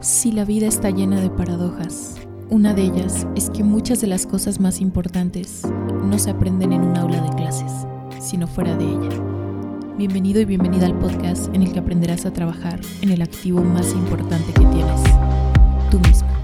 Si la vida está llena de paradojas, una de ellas es que muchas de las cosas más importantes no se aprenden en un aula de clases, sino fuera de ella. Bienvenido y bienvenida al podcast en el que aprenderás a trabajar en el activo más importante que tienes, tú mismo.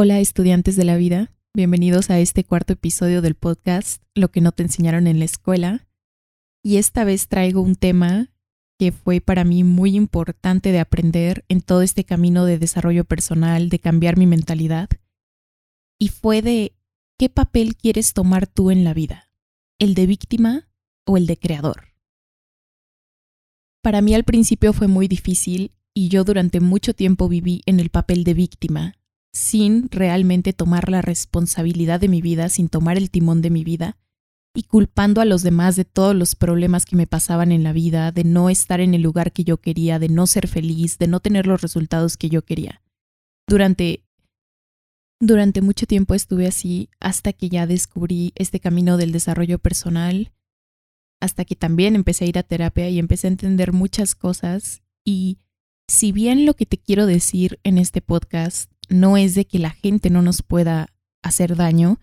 Hola estudiantes de la vida, bienvenidos a este cuarto episodio del podcast Lo que no te enseñaron en la escuela. Y esta vez traigo un tema que fue para mí muy importante de aprender en todo este camino de desarrollo personal, de cambiar mi mentalidad. Y fue de qué papel quieres tomar tú en la vida, el de víctima o el de creador. Para mí al principio fue muy difícil y yo durante mucho tiempo viví en el papel de víctima, sin realmente tomar la responsabilidad de mi vida, sin tomar el timón de mi vida y culpando a los demás de todos los problemas que me pasaban en la vida, de no estar en el lugar que yo quería, de no ser feliz, de no tener los resultados que yo quería. Durante durante mucho tiempo estuve así hasta que ya descubrí este camino del desarrollo personal, hasta que también empecé a ir a terapia y empecé a entender muchas cosas y si bien lo que te quiero decir en este podcast no es de que la gente no nos pueda hacer daño,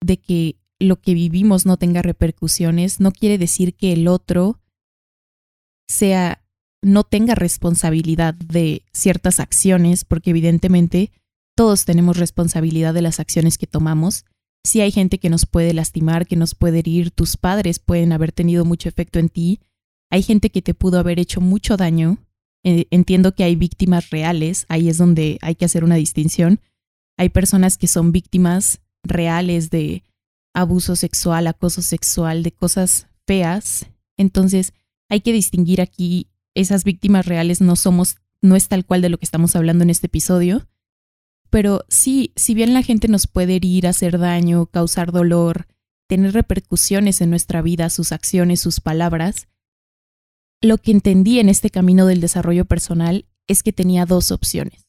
de que lo que vivimos no tenga repercusiones, no quiere decir que el otro sea no tenga responsabilidad de ciertas acciones, porque evidentemente todos tenemos responsabilidad de las acciones que tomamos. Si hay gente que nos puede lastimar, que nos puede herir, tus padres pueden haber tenido mucho efecto en ti, hay gente que te pudo haber hecho mucho daño. Eh, entiendo que hay víctimas reales, ahí es donde hay que hacer una distinción. Hay personas que son víctimas reales de abuso sexual, acoso sexual, de cosas feas. Entonces, hay que distinguir aquí esas víctimas reales no somos no es tal cual de lo que estamos hablando en este episodio, pero sí, si bien la gente nos puede herir, hacer daño, causar dolor, tener repercusiones en nuestra vida, sus acciones, sus palabras, lo que entendí en este camino del desarrollo personal es que tenía dos opciones.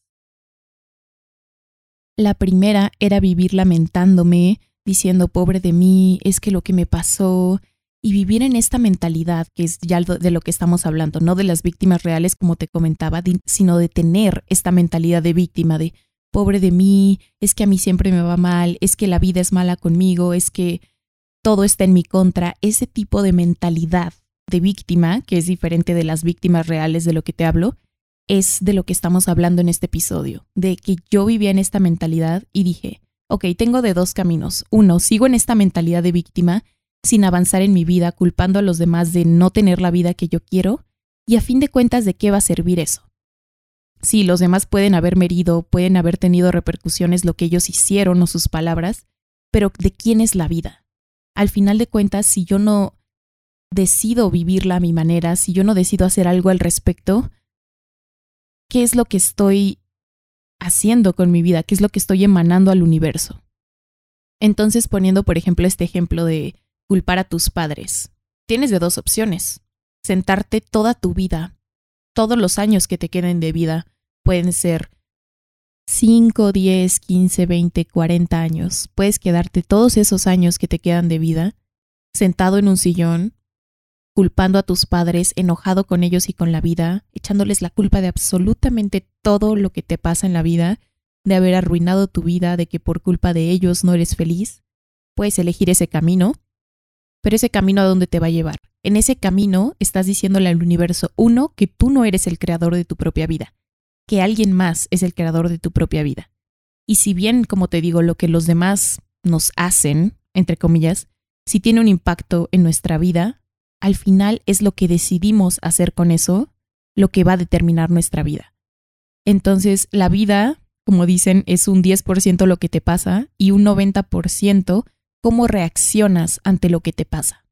La primera era vivir lamentándome, diciendo pobre de mí, es que lo que me pasó, y vivir en esta mentalidad, que es ya de lo que estamos hablando, no de las víctimas reales como te comentaba, sino de tener esta mentalidad de víctima, de pobre de mí, es que a mí siempre me va mal, es que la vida es mala conmigo, es que todo está en mi contra, ese tipo de mentalidad de víctima, que es diferente de las víctimas reales de lo que te hablo, es de lo que estamos hablando en este episodio, de que yo vivía en esta mentalidad y dije, ok, tengo de dos caminos. Uno, sigo en esta mentalidad de víctima sin avanzar en mi vida, culpando a los demás de no tener la vida que yo quiero, y a fin de cuentas, ¿de qué va a servir eso? Sí, los demás pueden haberme herido, pueden haber tenido repercusiones lo que ellos hicieron o sus palabras, pero ¿de quién es la vida? Al final de cuentas, si yo no decido vivirla a mi manera, si yo no decido hacer algo al respecto, ¿qué es lo que estoy haciendo con mi vida? ¿Qué es lo que estoy emanando al universo? Entonces, poniendo, por ejemplo, este ejemplo de culpar a tus padres, tienes de dos opciones. Sentarte toda tu vida, todos los años que te queden de vida, pueden ser 5, 10, 15, 20, 40 años. Puedes quedarte todos esos años que te quedan de vida sentado en un sillón, culpando a tus padres, enojado con ellos y con la vida, echándoles la culpa de absolutamente todo lo que te pasa en la vida, de haber arruinado tu vida, de que por culpa de ellos no eres feliz. Puedes elegir ese camino, pero ese camino a dónde te va a llevar. En ese camino estás diciéndole al universo, uno, que tú no eres el creador de tu propia vida, que alguien más es el creador de tu propia vida. Y si bien, como te digo, lo que los demás nos hacen, entre comillas, si tiene un impacto en nuestra vida, al final es lo que decidimos hacer con eso lo que va a determinar nuestra vida. Entonces, la vida, como dicen, es un 10% lo que te pasa y un 90% cómo reaccionas ante lo que te pasa.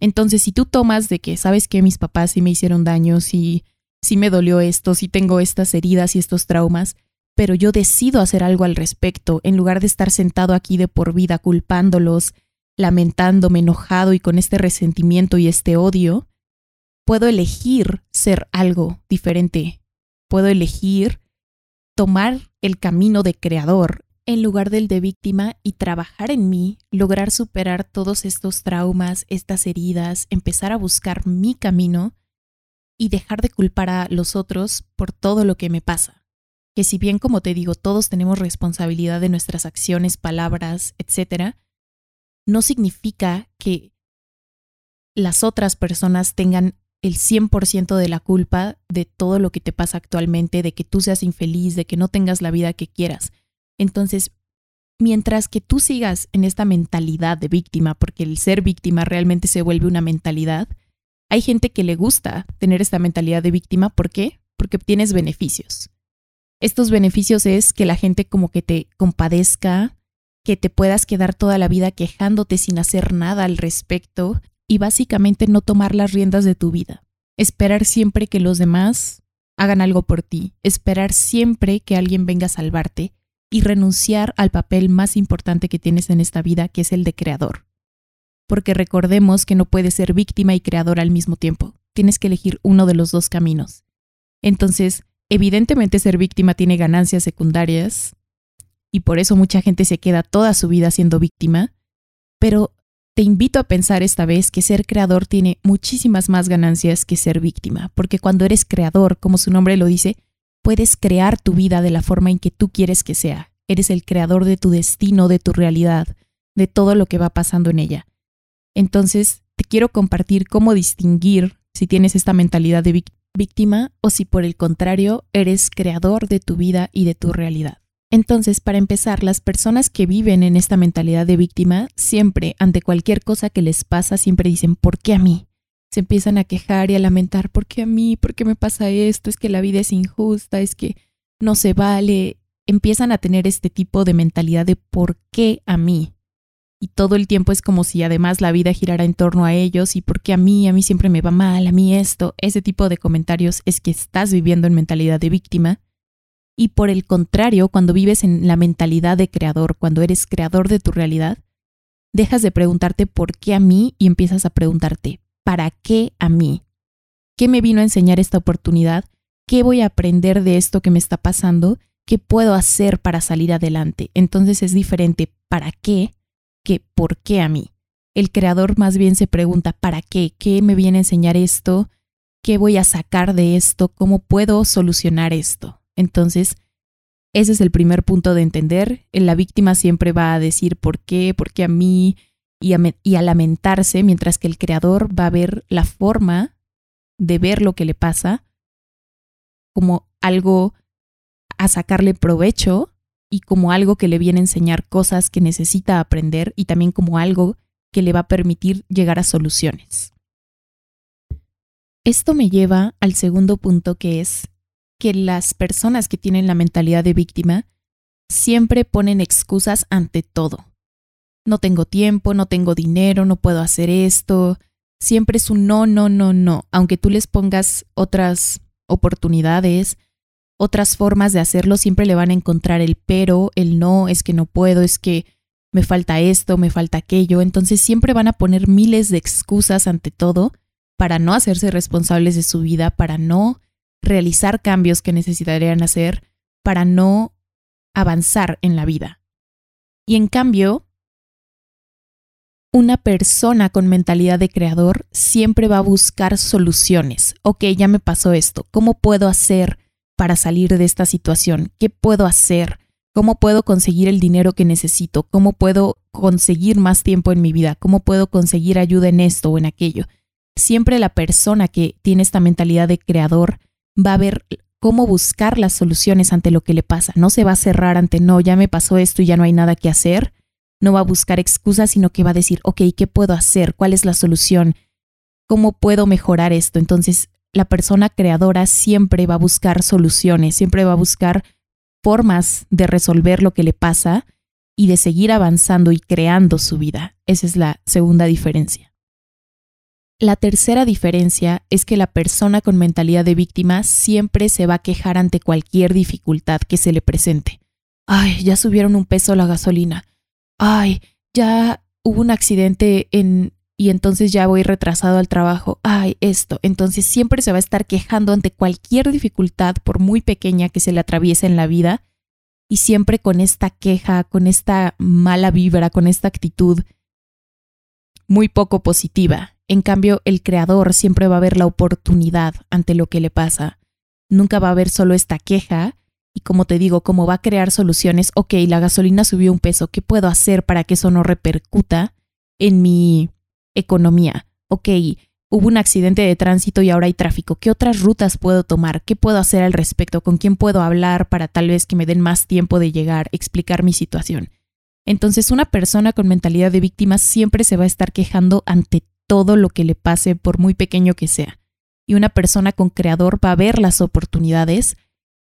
Entonces, si tú tomas de que sabes que mis papás sí me hicieron daño, si sí me dolió esto, si tengo estas heridas y estos traumas, pero yo decido hacer algo al respecto, en lugar de estar sentado aquí de por vida culpándolos, lamentándome, enojado y con este resentimiento y este odio, puedo elegir ser algo diferente. Puedo elegir tomar el camino de creador en lugar del de víctima y trabajar en mí, lograr superar todos estos traumas, estas heridas, empezar a buscar mi camino y dejar de culpar a los otros por todo lo que me pasa. Que si bien, como te digo, todos tenemos responsabilidad de nuestras acciones, palabras, etc., no significa que las otras personas tengan el 100% de la culpa de todo lo que te pasa actualmente, de que tú seas infeliz, de que no tengas la vida que quieras. Entonces, mientras que tú sigas en esta mentalidad de víctima, porque el ser víctima realmente se vuelve una mentalidad, hay gente que le gusta tener esta mentalidad de víctima. ¿Por qué? Porque obtienes beneficios. Estos beneficios es que la gente como que te compadezca, que te puedas quedar toda la vida quejándote sin hacer nada al respecto y básicamente no tomar las riendas de tu vida. Esperar siempre que los demás hagan algo por ti, esperar siempre que alguien venga a salvarte y renunciar al papel más importante que tienes en esta vida, que es el de creador. Porque recordemos que no puedes ser víctima y creador al mismo tiempo. Tienes que elegir uno de los dos caminos. Entonces, evidentemente ser víctima tiene ganancias secundarias y por eso mucha gente se queda toda su vida siendo víctima, pero te invito a pensar esta vez que ser creador tiene muchísimas más ganancias que ser víctima, porque cuando eres creador, como su nombre lo dice, puedes crear tu vida de la forma en que tú quieres que sea. Eres el creador de tu destino, de tu realidad, de todo lo que va pasando en ella. Entonces, te quiero compartir cómo distinguir si tienes esta mentalidad de víctima o si por el contrario eres creador de tu vida y de tu realidad. Entonces, para empezar, las personas que viven en esta mentalidad de víctima, siempre, ante cualquier cosa que les pasa, siempre dicen, ¿por qué a mí? Se empiezan a quejar y a lamentar, ¿por qué a mí? ¿Por qué me pasa esto? Es que la vida es injusta, es que no se vale. Empiezan a tener este tipo de mentalidad de ¿por qué a mí? Y todo el tiempo es como si además la vida girara en torno a ellos y ¿por qué a mí? A mí siempre me va mal, a mí esto. Ese tipo de comentarios es que estás viviendo en mentalidad de víctima y por el contrario, cuando vives en la mentalidad de creador, cuando eres creador de tu realidad, dejas de preguntarte por qué a mí y empiezas a preguntarte, ¿para qué a mí? ¿Qué me vino a enseñar esta oportunidad? ¿Qué voy a aprender de esto que me está pasando? ¿Qué puedo hacer para salir adelante? Entonces es diferente para qué que por qué a mí. El creador más bien se pregunta, ¿para qué? ¿Qué me viene a enseñar esto? ¿Qué voy a sacar de esto? ¿Cómo puedo solucionar esto? Entonces, ese es el primer punto de entender. La víctima siempre va a decir por qué, por qué a mí y a, lamentarse, mientras que el creador va a ver la forma de ver lo que le pasa como algo a sacarle provecho y como algo que le viene a enseñar cosas que necesita aprender y también como algo que le va a permitir llegar a soluciones. Esto me lleva al segundo punto que es que las personas que tienen la mentalidad de víctima siempre ponen excusas ante todo. No tengo tiempo, no tengo dinero, no puedo hacer esto. Siempre es un no, no, no, no. Aunque tú les pongas otras oportunidades, otras formas de hacerlo, siempre le van a encontrar el pero, el no, es que no puedo, es que me falta esto, me falta aquello. Entonces siempre van a poner miles de excusas ante todo para no hacerse responsables de su vida, para no realizar cambios que necesitarían hacer para no avanzar en la vida. Y en cambio, una persona con mentalidad de creador siempre va a buscar soluciones. Ok, ya me pasó esto. ¿Cómo puedo hacer para salir de esta situación? ¿Qué puedo hacer? ¿Cómo puedo conseguir el dinero que necesito? ¿Cómo puedo conseguir más tiempo en mi vida? ¿Cómo puedo conseguir ayuda en esto o en aquello? Siempre la persona que tiene esta mentalidad de creador va a ver cómo buscar las soluciones ante lo que le pasa. No se va a cerrar ante no, ya me pasó esto y ya no hay nada que hacer, no va a buscar excusas, sino que va a decir, ok, ¿qué puedo hacer? ¿Cuál es la solución? ¿Cómo puedo mejorar esto? Entonces, la persona creadora siempre va a buscar soluciones, siempre va a buscar formas de resolver lo que le pasa y de seguir avanzando y creando su vida. Esa es la segunda diferencia. La tercera diferencia es que la persona con mentalidad de víctima siempre se va a quejar ante cualquier dificultad que se le presente. Ay, ya subieron un peso la gasolina. Ay, ya hubo un accidente en y entonces ya voy retrasado al trabajo. Ay, esto. Entonces siempre se va a estar quejando ante cualquier dificultad, por muy pequeña que se le atraviese en la vida, y siempre con esta queja, con esta mala vibra, con esta actitud muy poco positiva. En cambio, el creador siempre va a ver la oportunidad ante lo que le pasa. Nunca va a ver solo esta queja y como te digo, como va a crear soluciones, ok, la gasolina subió un peso, ¿qué puedo hacer para que eso no repercuta en mi economía? Ok, hubo un accidente de tránsito y ahora hay tráfico. ¿Qué otras rutas puedo tomar? ¿Qué puedo hacer al respecto? ¿Con quién puedo hablar para tal vez que me den más tiempo de llegar, explicar mi situación? Entonces, una persona con mentalidad de víctima siempre se va a estar quejando ante todo lo que le pase, por muy pequeño que sea. Y una persona con creador va a ver las oportunidades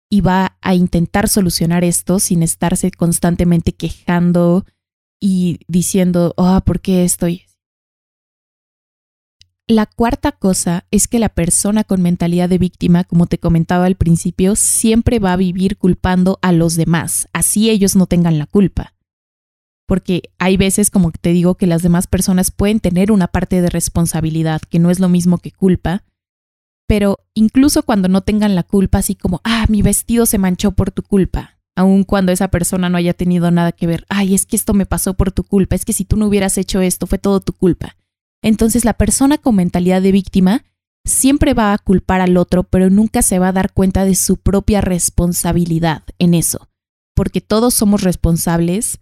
y va a intentar solucionar esto sin estarse constantemente quejando y diciendo, ah, ¿por qué estoy? La cuarta cosa es que la persona con mentalidad de víctima, como te comentaba al principio, siempre va a vivir culpando a los demás, así ellos no tengan la culpa. Porque hay veces, como te digo, que las demás personas pueden tener una parte de responsabilidad, que no es lo mismo que culpa, pero incluso cuando no tengan la culpa, así como, ah, mi vestido se manchó por tu culpa, aun cuando esa persona no haya tenido nada que ver, ay, es que esto me pasó por tu culpa, es que si tú no hubieras hecho esto, fue todo tu culpa. Entonces la persona con mentalidad de víctima siempre va a culpar al otro, pero nunca se va a dar cuenta de su propia responsabilidad en eso, porque todos somos responsables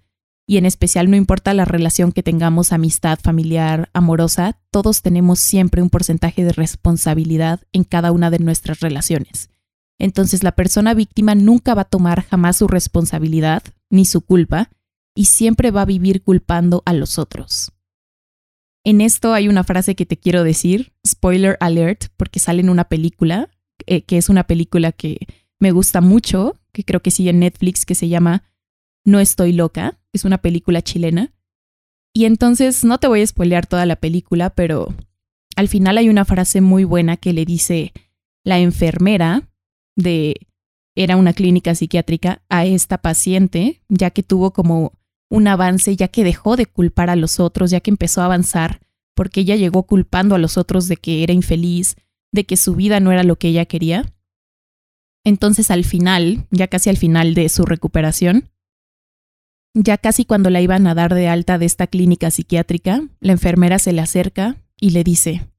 y en especial no importa la relación que tengamos, amistad, familiar, amorosa, todos tenemos siempre un porcentaje de responsabilidad en cada una de nuestras relaciones. Entonces la persona víctima nunca va a tomar jamás su responsabilidad ni su culpa y siempre va a vivir culpando a los otros. En esto hay una frase que te quiero decir, spoiler alert, porque sale en una película, eh, que es una película que me gusta mucho, que creo que sigue en Netflix, que se llama No estoy loca, es una película chilena. Y entonces no te voy a spoilear toda la película, pero al final hay una frase muy buena que le dice la enfermera de era una clínica psiquiátrica a esta paciente, ya que tuvo como un avance ya que dejó de culpar a los otros, ya que empezó a avanzar, porque ella llegó culpando a los otros de que era infeliz, de que su vida no era lo que ella quería. Entonces al final, ya casi al final de su recuperación, ya casi cuando la iban a dar de alta de esta clínica psiquiátrica, la enfermera se le acerca y le dice,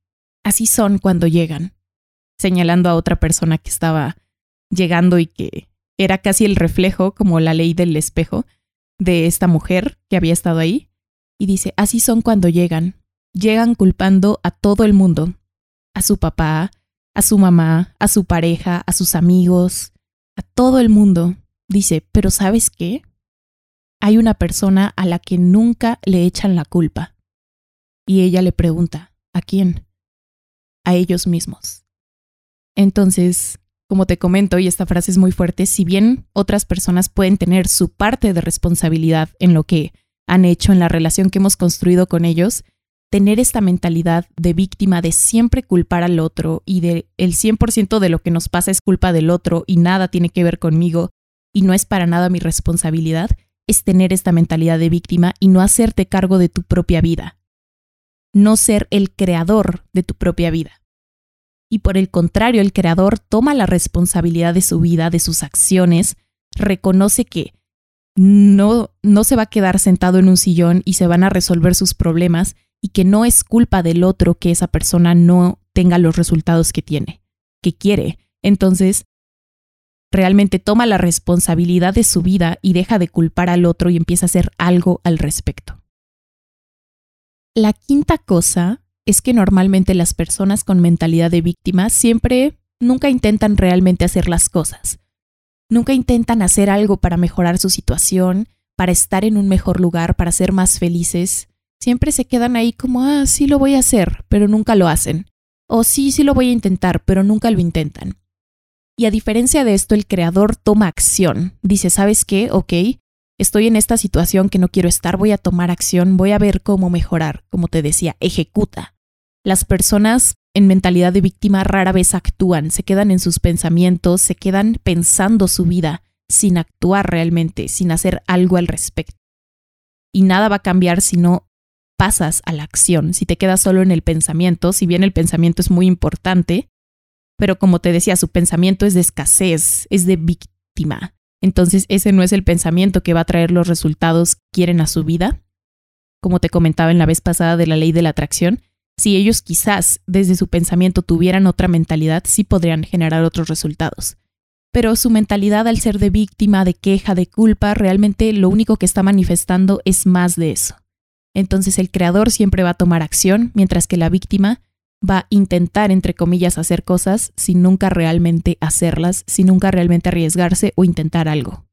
así son cuando llegan, señalando a otra persona que estaba llegando y que era casi el reflejo, como la ley del espejo, de esta mujer que había estado ahí y dice, así son cuando llegan. Llegan culpando a todo el mundo, a su papá, a su mamá, a su pareja, a sus amigos, a todo el mundo. Dice, pero ¿sabes qué? Hay una persona a la que nunca le echan la culpa. Y ella le pregunta, ¿a quién? A ellos mismos. Entonces, como te comento, y esta frase es muy fuerte, si bien otras personas pueden tener su parte de responsabilidad en lo que han hecho, en la relación que hemos construido con ellos, tener esta mentalidad de víctima de siempre culpar al otro y de el 100% de lo que nos pasa es culpa del otro y nada tiene que ver conmigo y no es para nada mi responsabilidad, es tener esta mentalidad de víctima y no hacerte cargo de tu propia vida. No ser el creador de tu propia vida y por el contrario el creador toma la responsabilidad de su vida, de sus acciones, reconoce que no, no se va a quedar sentado en un sillón y se van a resolver sus problemas y que no es culpa del otro que esa persona no tenga los resultados que tiene, que quiere. Entonces, realmente toma la responsabilidad de su vida y deja de culpar al otro y empieza a hacer algo al respecto. La quinta cosa es que normalmente las personas con mentalidad de víctima siempre nunca intentan realmente hacer las cosas. Nunca intentan hacer algo para mejorar su situación para estar en un mejor lugar, para ser más felices, siempre se quedan ahí como, ah, sí lo voy a hacer, pero nunca lo hacen. O sí, sí lo voy a intentar, pero nunca lo intentan. Y a diferencia de esto, el creador toma acción. Dice, ¿sabes qué? Ok, estoy en esta situación que no quiero estar, voy a tomar acción, voy a ver cómo mejorar. Como te decía, ejecuta. Las personas en mentalidad de víctima rara vez actúan, se quedan en sus pensamientos, se quedan pensando su vida sin actuar realmente, sin hacer algo al respecto. Y nada va a cambiar si no pasas a la acción, si te quedas solo en el pensamiento, si bien el pensamiento es muy importante, pero como te decía, su pensamiento es de escasez, es de víctima. Entonces ese no es el pensamiento que va a traer los resultados que quieren a su vida. Como te comentaba en la vez pasada de la ley de la atracción, si ellos quizás desde su pensamiento tuvieran otra mentalidad, sí podrían generar otros resultados. Pero su mentalidad al ser de víctima, de queja, de culpa, realmente lo único que está manifestando es más de eso. Entonces el creador siempre va a tomar acción, mientras que la víctima va a intentar, entre comillas, hacer cosas sin nunca realmente hacerlas, sin nunca realmente arriesgarse o intentar algo.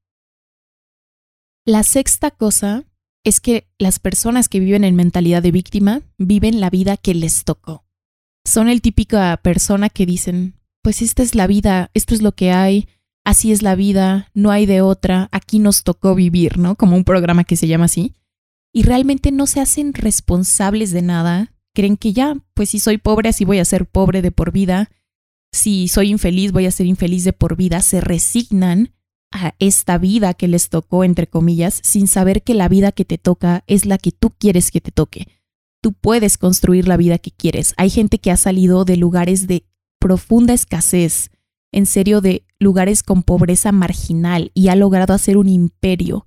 La sexta cosa es que las personas que viven en mentalidad de víctima viven la vida que les tocó. Son el típica persona que dicen, pues esta es la vida, esto es lo que hay, así es la vida, no hay de otra, aquí nos tocó vivir, ¿no? Como un programa que se llama así. Y realmente no se hacen responsables de nada, creen que ya, pues si soy pobre, así voy a ser pobre de por vida, si soy infeliz, voy a ser infeliz de por vida, se resignan a esta vida que les tocó, entre comillas, sin saber que la vida que te toca es la que tú quieres que te toque. Tú puedes construir la vida que quieres. Hay gente que ha salido de lugares de profunda escasez, en serio de lugares con pobreza marginal y ha logrado hacer un imperio.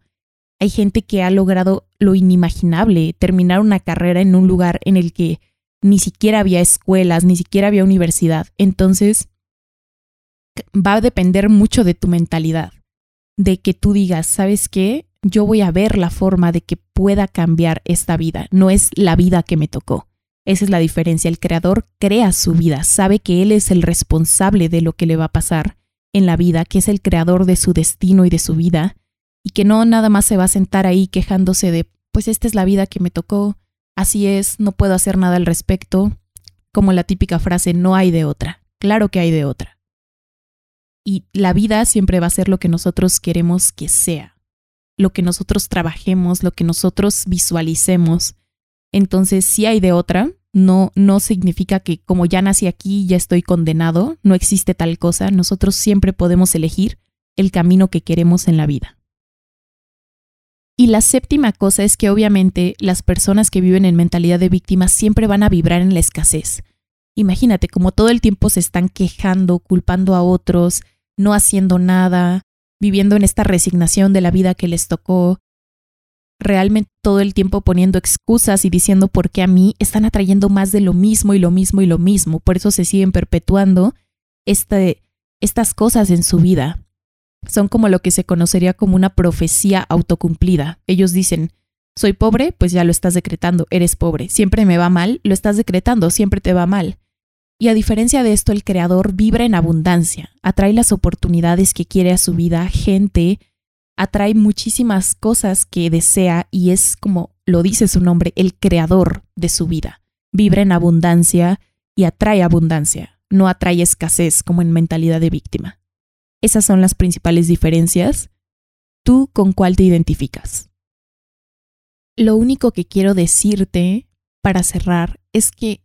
Hay gente que ha logrado lo inimaginable, terminar una carrera en un lugar en el que ni siquiera había escuelas, ni siquiera había universidad. Entonces, va a depender mucho de tu mentalidad de que tú digas, ¿sabes qué? Yo voy a ver la forma de que pueda cambiar esta vida, no es la vida que me tocó. Esa es la diferencia. El creador crea su vida, sabe que él es el responsable de lo que le va a pasar en la vida, que es el creador de su destino y de su vida, y que no nada más se va a sentar ahí quejándose de, pues esta es la vida que me tocó, así es, no puedo hacer nada al respecto, como la típica frase, no hay de otra. Claro que hay de otra. Y la vida siempre va a ser lo que nosotros queremos que sea, lo que nosotros trabajemos, lo que nosotros visualicemos. Entonces, si hay de otra, no, no significa que como ya nací aquí, ya estoy condenado, no existe tal cosa, nosotros siempre podemos elegir el camino que queremos en la vida. Y la séptima cosa es que obviamente las personas que viven en mentalidad de víctima siempre van a vibrar en la escasez. Imagínate, como todo el tiempo se están quejando, culpando a otros, no haciendo nada, viviendo en esta resignación de la vida que les tocó, realmente todo el tiempo poniendo excusas y diciendo por qué a mí están atrayendo más de lo mismo y lo mismo y lo mismo. Por eso se siguen perpetuando este, estas cosas en su vida. Son como lo que se conocería como una profecía autocumplida. Ellos dicen, soy pobre, pues ya lo estás decretando, eres pobre. Siempre me va mal, lo estás decretando, siempre te va mal. Y a diferencia de esto, el creador vibra en abundancia, atrae las oportunidades que quiere a su vida, gente, atrae muchísimas cosas que desea y es como lo dice su nombre, el creador de su vida. Vibra en abundancia y atrae abundancia, no atrae escasez como en mentalidad de víctima. Esas son las principales diferencias. ¿Tú con cuál te identificas? Lo único que quiero decirte para cerrar es que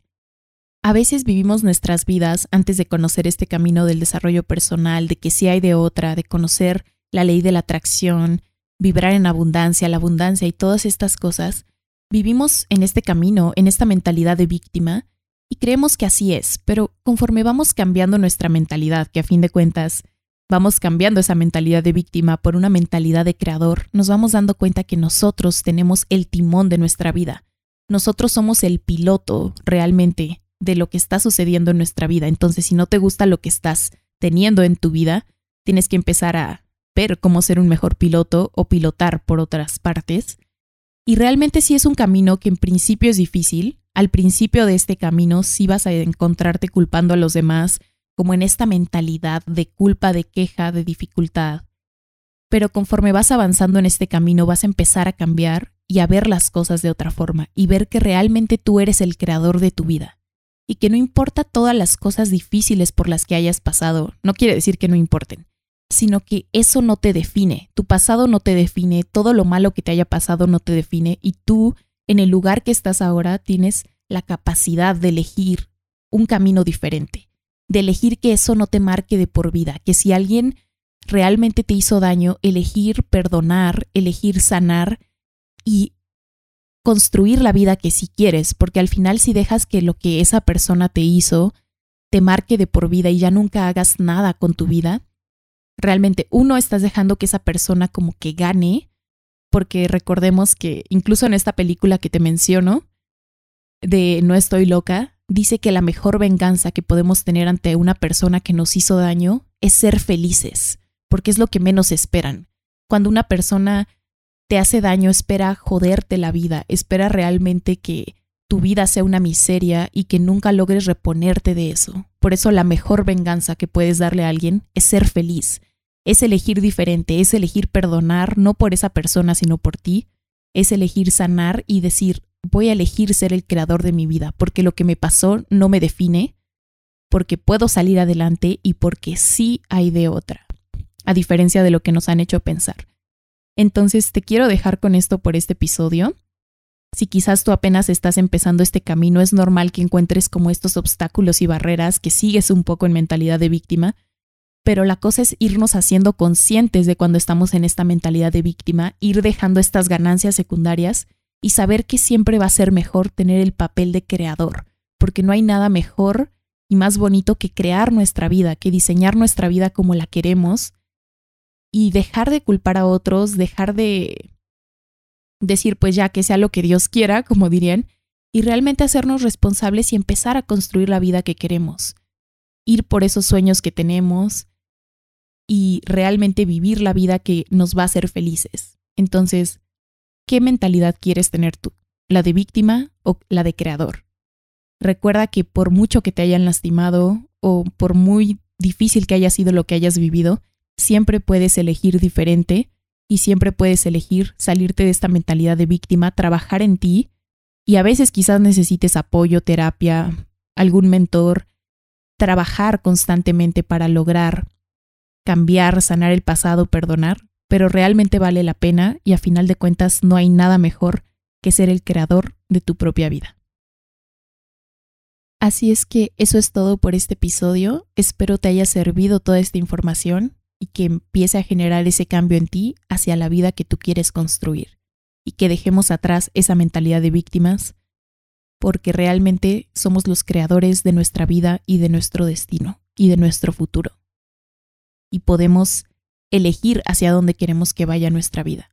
a veces vivimos nuestras vidas antes de conocer este camino del desarrollo personal, de que si hay de otra, de conocer la ley de la atracción, vibrar en abundancia, la abundancia y todas estas cosas. Vivimos en este camino, en esta mentalidad de víctima, y creemos que así es, pero conforme vamos cambiando nuestra mentalidad, que a fin de cuentas vamos cambiando esa mentalidad de víctima por una mentalidad de creador, nos vamos dando cuenta que nosotros tenemos el timón de nuestra vida. Nosotros somos el piloto realmente de lo que está sucediendo en nuestra vida. Entonces, si no te gusta lo que estás teniendo en tu vida, tienes que empezar a ver cómo ser un mejor piloto o pilotar por otras partes. Y realmente sí es un camino que en principio es difícil. Al principio de este camino sí vas a encontrarte culpando a los demás, como en esta mentalidad de culpa, de queja, de dificultad. Pero conforme vas avanzando en este camino vas a empezar a cambiar y a ver las cosas de otra forma y ver que realmente tú eres el creador de tu vida y que no importa todas las cosas difíciles por las que hayas pasado, no quiere decir que no importen, sino que eso no te define, tu pasado no te define, todo lo malo que te haya pasado no te define y tú en el lugar que estás ahora tienes la capacidad de elegir un camino diferente, de elegir que eso no te marque de por vida, que si alguien realmente te hizo daño, elegir perdonar, elegir sanar y construir la vida que si quieres, porque al final si dejas que lo que esa persona te hizo te marque de por vida y ya nunca hagas nada con tu vida, realmente uno estás dejando que esa persona como que gane, porque recordemos que incluso en esta película que te menciono, de No estoy loca, dice que la mejor venganza que podemos tener ante una persona que nos hizo daño es ser felices, porque es lo que menos esperan. Cuando una persona te hace daño, espera joderte la vida, espera realmente que tu vida sea una miseria y que nunca logres reponerte de eso. Por eso la mejor venganza que puedes darle a alguien es ser feliz, es elegir diferente, es elegir perdonar no por esa persona, sino por ti, es elegir sanar y decir, voy a elegir ser el creador de mi vida, porque lo que me pasó no me define, porque puedo salir adelante y porque sí hay de otra, a diferencia de lo que nos han hecho pensar. Entonces te quiero dejar con esto por este episodio. Si quizás tú apenas estás empezando este camino, es normal que encuentres como estos obstáculos y barreras, que sigues un poco en mentalidad de víctima, pero la cosa es irnos haciendo conscientes de cuando estamos en esta mentalidad de víctima, ir dejando estas ganancias secundarias y saber que siempre va a ser mejor tener el papel de creador, porque no hay nada mejor y más bonito que crear nuestra vida, que diseñar nuestra vida como la queremos y dejar de culpar a otros, dejar de decir pues ya que sea lo que Dios quiera, como dirían, y realmente hacernos responsables y empezar a construir la vida que queremos, ir por esos sueños que tenemos y realmente vivir la vida que nos va a hacer felices. Entonces, ¿Qué mentalidad quieres tener tú? ¿La de víctima o la de creador? Recuerda que por mucho que te hayan lastimado o por muy difícil que haya sido lo que hayas vivido, siempre puedes elegir diferente y siempre puedes elegir salirte de esta mentalidad de víctima, trabajar en ti y a veces quizás necesites apoyo, terapia, algún mentor, trabajar constantemente para lograr cambiar, sanar el pasado, perdonar, pero realmente vale la pena y a final de cuentas no hay nada mejor que ser el creador de tu propia vida. Así es que eso es todo por este episodio. Espero te haya servido toda esta información y que empiece a generar ese cambio en ti hacia la vida que tú quieres construir y que dejemos atrás esa mentalidad de víctimas porque realmente somos los creadores de nuestra vida y de nuestro destino y de nuestro futuro. Y podemos elegir hacia dónde queremos que vaya nuestra vida.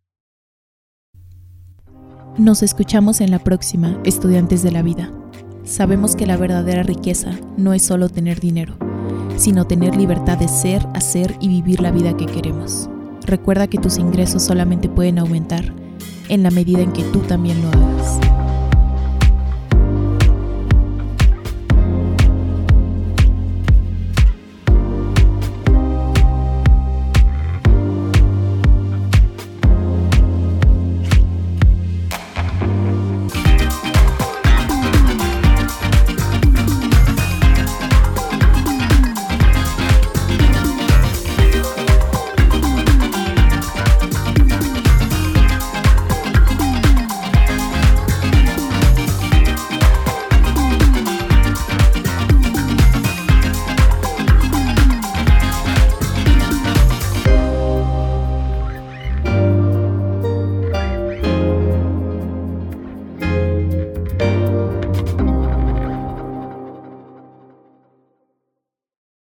Nos escuchamos en la próxima, estudiantes de la vida. Sabemos que la verdadera riqueza no es solo tener dinero, sino tener libertad de ser, hacer y vivir la vida que queremos. Recuerda que tus ingresos solamente pueden aumentar en la medida en que tú también lo hagas.